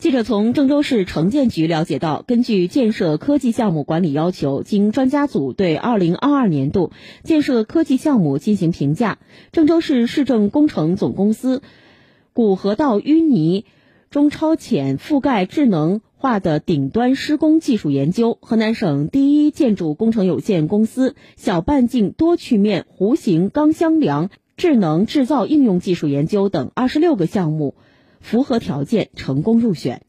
记者从郑州市城建局了解到，根据建设科技项目管理要求，经专家组对2022年度建设科技项目进行评价，郑州市市政工程总公司古河道淤泥中超浅覆盖智能化的顶端施工技术研究、河南省第一建筑工程有限公司小半径多曲面弧形钢箱梁智能制造应用技术研究等二十六个项目。符合条件，成功入选。